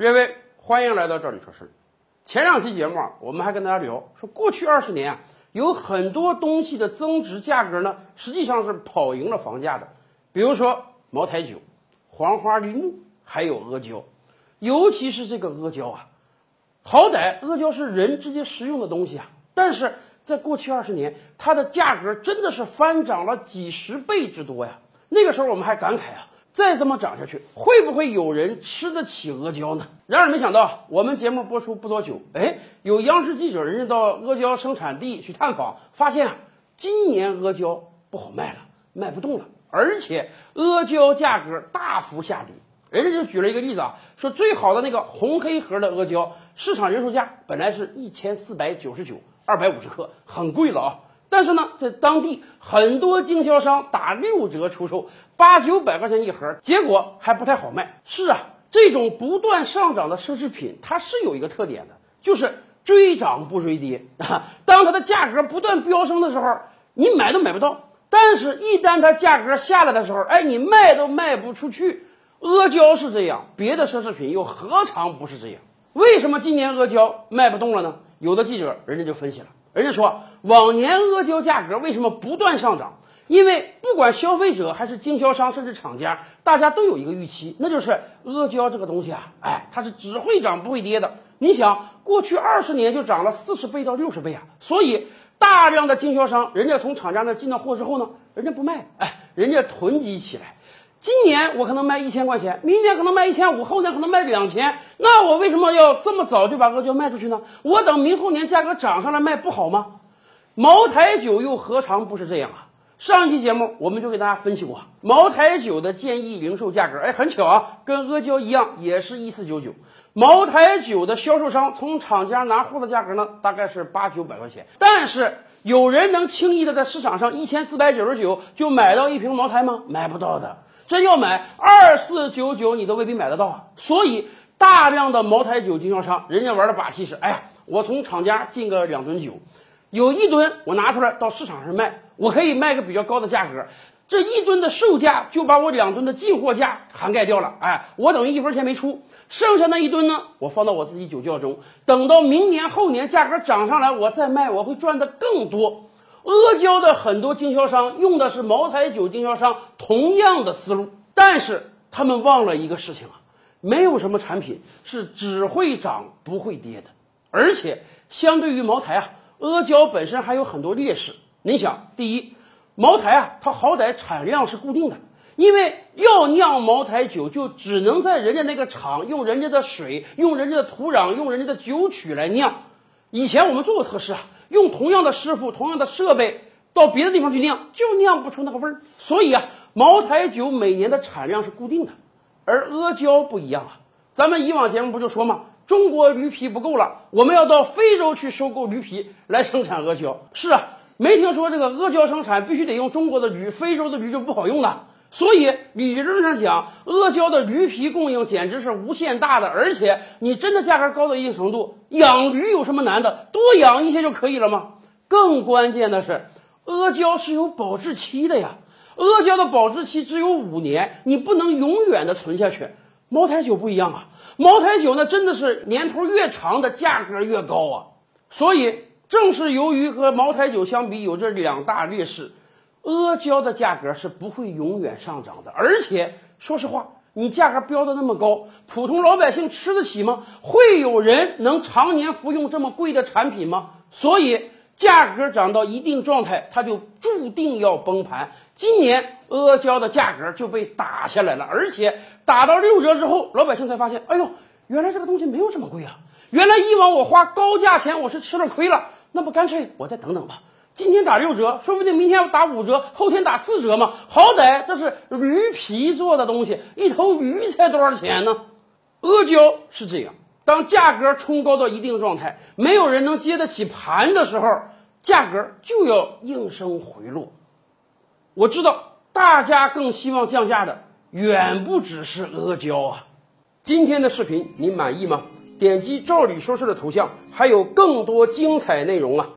各位，欢迎来到这里说事。前两期节目啊，我们还跟大家聊说，过去二十年啊，有很多东西的增值价格呢，实际上是跑赢了房价的。比如说茅台酒、黄花梨木，还有阿胶，尤其是这个阿胶啊，好歹阿胶是人直接食用的东西啊，但是在过去二十年，它的价格真的是翻涨了几十倍之多呀。那个时候我们还感慨啊。再这么涨下去，会不会有人吃得起阿胶呢？然而没想到，我们节目播出不多久，哎，有央视记者人家到阿胶生产地去探访，发现啊，今年阿胶不好卖了，卖不动了，而且阿胶价格大幅下跌。人家就举了一个例子啊，说最好的那个红黑盒的阿胶，市场人售价本来是一千四百九十九，二百五十克，很贵了啊。但是呢，在当地很多经销商打六折出售，八九百块钱一盒，结果还不太好卖。是啊，这种不断上涨的奢侈品，它是有一个特点的，就是追涨不追跌啊。当它的价格不断飙升的时候，你买都买不到；但是，一旦它价格下来的时候，哎，你卖都卖不出去。阿胶是这样，别的奢侈品又何尝不是这样？为什么今年阿胶卖不动了呢？有的记者人家就分析了。人家说，往年阿胶价格为什么不断上涨？因为不管消费者还是经销商，甚至厂家，大家都有一个预期，那就是阿胶这个东西啊，哎，它是只会涨不会跌的。你想，过去二十年就涨了四十倍到六十倍啊，所以大量的经销商，人家从厂家那进到货之后呢，人家不卖，哎，人家囤积起来。今年我可能卖一千块钱，明年可能卖一千五，后年可能卖两千。那我为什么要这么早就把阿胶卖出去呢？我等明后年价格涨上来卖不好吗？茅台酒又何尝不是这样啊？上一期节目我们就给大家分析过，茅台酒的建议零售价格，哎，很巧啊，跟阿胶一样，也是一四九九。茅台酒的销售商从厂家拿货的价格呢，大概是八九百块钱。但是有人能轻易的在市场上一千四百九十九就买到一瓶茅台吗？买不到的。真要买二四九九，你都未必买得到啊！所以大量的茅台酒经销商，人家玩的把戏是：哎呀，我从厂家进个两吨酒，有一吨我拿出来到市场上卖，我可以卖个比较高的价格，这一吨的售价就把我两吨的进货价涵盖掉了。哎，我等于一分钱没出，剩下那一吨呢，我放到我自己酒窖中，等到明年后年价格涨上来，我再卖，我会赚的更多。阿胶的很多经销商用的是茅台酒经销商同样的思路，但是他们忘了一个事情啊，没有什么产品是只会涨不会跌的，而且相对于茅台啊，阿胶本身还有很多劣势。你想，第一，茅台啊，它好歹产量是固定的，因为要酿茅台酒，就只能在人家那个厂用人家的水、用人家的土壤、用人家的酒曲来酿。以前我们做过测试啊。用同样的师傅、同样的设备到别的地方去酿，就酿不出那个味儿。所以啊，茅台酒每年的产量是固定的，而阿胶不一样啊。咱们以往节目不就说嘛，中国驴皮不够了，我们要到非洲去收购驴皮来生产阿胶。是啊，没听说这个阿胶生产必须得用中国的驴，非洲的驴就不好用的。所以理论上讲，阿胶的驴皮供应简直是无限大的，而且你真的价格高到一定程度，养驴有什么难的？多养一些就可以了吗？更关键的是，阿胶是有保质期的呀，阿胶的保质期只有五年，你不能永远的存下去。茅台酒不一样啊，茅台酒呢真的是年头越长的价格越高啊。所以正是由于和茅台酒相比有这两大劣势。阿胶的价格是不会永远上涨的，而且说实话，你价格标的那么高，普通老百姓吃得起吗？会有人能常年服用这么贵的产品吗？所以价格涨到一定状态，它就注定要崩盘。今年阿胶的价格就被打下来了，而且打到六折之后，老百姓才发现，哎呦，原来这个东西没有这么贵啊！原来以往我花高价钱，我是吃了亏了，那不干脆我再等等吧。今天打六折，说不定明天要打五折，后天打四折嘛。好歹这是驴皮做的东西，一头驴才多少钱呢？阿胶是这样，当价格冲高到一定状态，没有人能接得起盘的时候，价格就要应声回落。我知道大家更希望降价的远不只是阿胶啊。今天的视频你满意吗？点击赵理说事的头像，还有更多精彩内容啊。